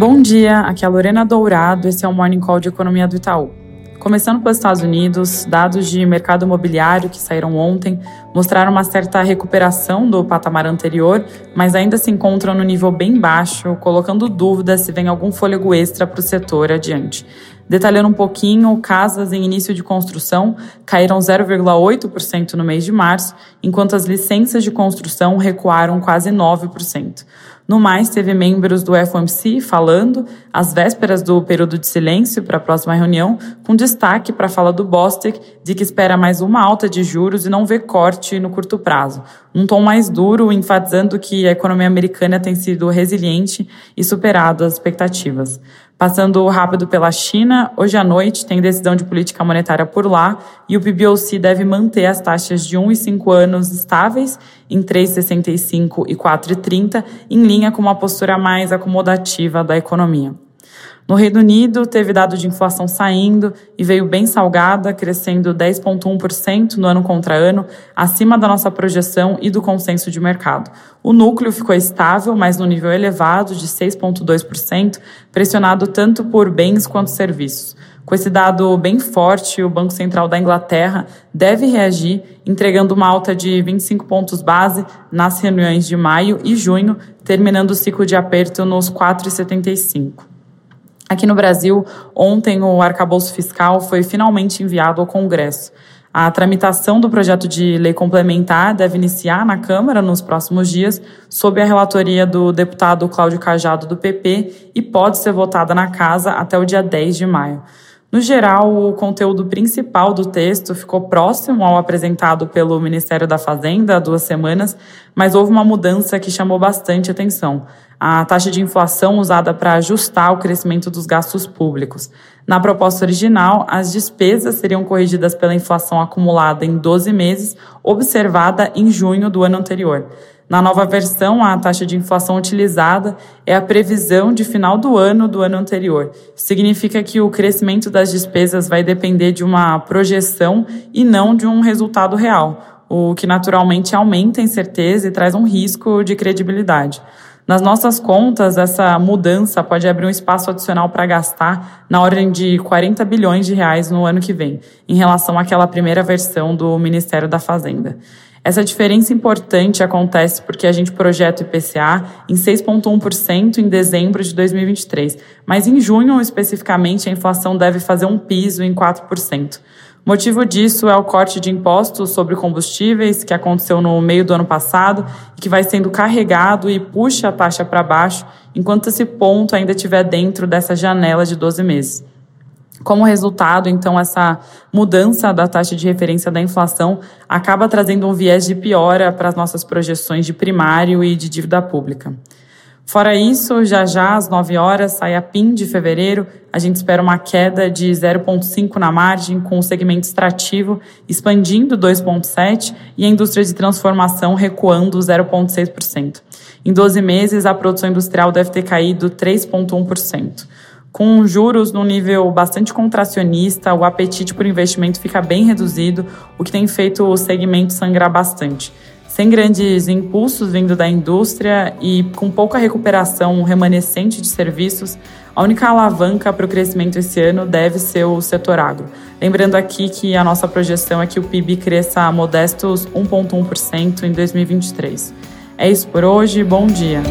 Bom dia, aqui é a Lorena Dourado, esse é o Morning Call de Economia do Itaú. Começando pelos Estados Unidos, dados de mercado imobiliário que saíram ontem mostraram uma certa recuperação do patamar anterior, mas ainda se encontram no nível bem baixo, colocando dúvida se vem algum fôlego extra para o setor adiante. Detalhando um pouquinho, casas em início de construção caíram 0,8% no mês de março, enquanto as licenças de construção recuaram quase 9%. No mais, teve membros do FOMC falando às vésperas do período de silêncio para a próxima reunião, com destaque para a fala do Bostic de que espera mais uma alta de juros e não vê corte no curto prazo. Um tom mais duro, enfatizando que a economia americana tem sido resiliente e superado as expectativas. Passando rápido pela China, hoje à noite tem decisão de política monetária por lá e o PBOC deve manter as taxas de 1 e 5 anos estáveis em 3,65 e 4,30, em linha com uma postura mais acomodativa da economia. No Reino Unido, teve dado de inflação saindo e veio bem salgada, crescendo 10,1% no ano contra ano, acima da nossa projeção e do consenso de mercado. O núcleo ficou estável, mas no nível elevado de 6,2%, pressionado tanto por bens quanto serviços. Com esse dado bem forte, o Banco Central da Inglaterra deve reagir, entregando uma alta de 25 pontos base nas reuniões de maio e junho, terminando o ciclo de aperto nos 4,75. Aqui no Brasil, ontem o arcabouço fiscal foi finalmente enviado ao Congresso. A tramitação do projeto de lei complementar deve iniciar na Câmara nos próximos dias, sob a relatoria do deputado Cláudio Cajado do PP e pode ser votada na Casa até o dia 10 de maio. No geral, o conteúdo principal do texto ficou próximo ao apresentado pelo Ministério da Fazenda há duas semanas, mas houve uma mudança que chamou bastante atenção. A taxa de inflação usada para ajustar o crescimento dos gastos públicos. Na proposta original, as despesas seriam corrigidas pela inflação acumulada em 12 meses, observada em junho do ano anterior. Na nova versão, a taxa de inflação utilizada é a previsão de final do ano do ano anterior. Significa que o crescimento das despesas vai depender de uma projeção e não de um resultado real, o que naturalmente aumenta a incerteza e traz um risco de credibilidade. Nas nossas contas, essa mudança pode abrir um espaço adicional para gastar na ordem de 40 bilhões de reais no ano que vem, em relação àquela primeira versão do Ministério da Fazenda. Essa diferença importante acontece porque a gente projeta o IPCA em 6,1% em dezembro de 2023, mas em junho, especificamente, a inflação deve fazer um piso em 4%. Motivo disso é o corte de impostos sobre combustíveis que aconteceu no meio do ano passado e que vai sendo carregado e puxa a taxa para baixo, enquanto esse ponto ainda estiver dentro dessa janela de 12 meses. Como resultado, então, essa mudança da taxa de referência da inflação acaba trazendo um viés de piora para as nossas projeções de primário e de dívida pública. Fora isso, já já às 9 horas sai a PIN de fevereiro. A gente espera uma queda de 0,5 na margem, com o segmento extrativo expandindo 2,7 e a indústria de transformação recuando 0,6%. Em 12 meses, a produção industrial deve ter caído 3,1%. Com juros num nível bastante contracionista, o apetite por investimento fica bem reduzido, o que tem feito o segmento sangrar bastante. Sem grandes impulsos vindo da indústria e com pouca recuperação remanescente de serviços, a única alavanca para o crescimento esse ano deve ser o setor agro. Lembrando aqui que a nossa projeção é que o PIB cresça a modestos 1,1% em 2023. É isso por hoje, bom dia!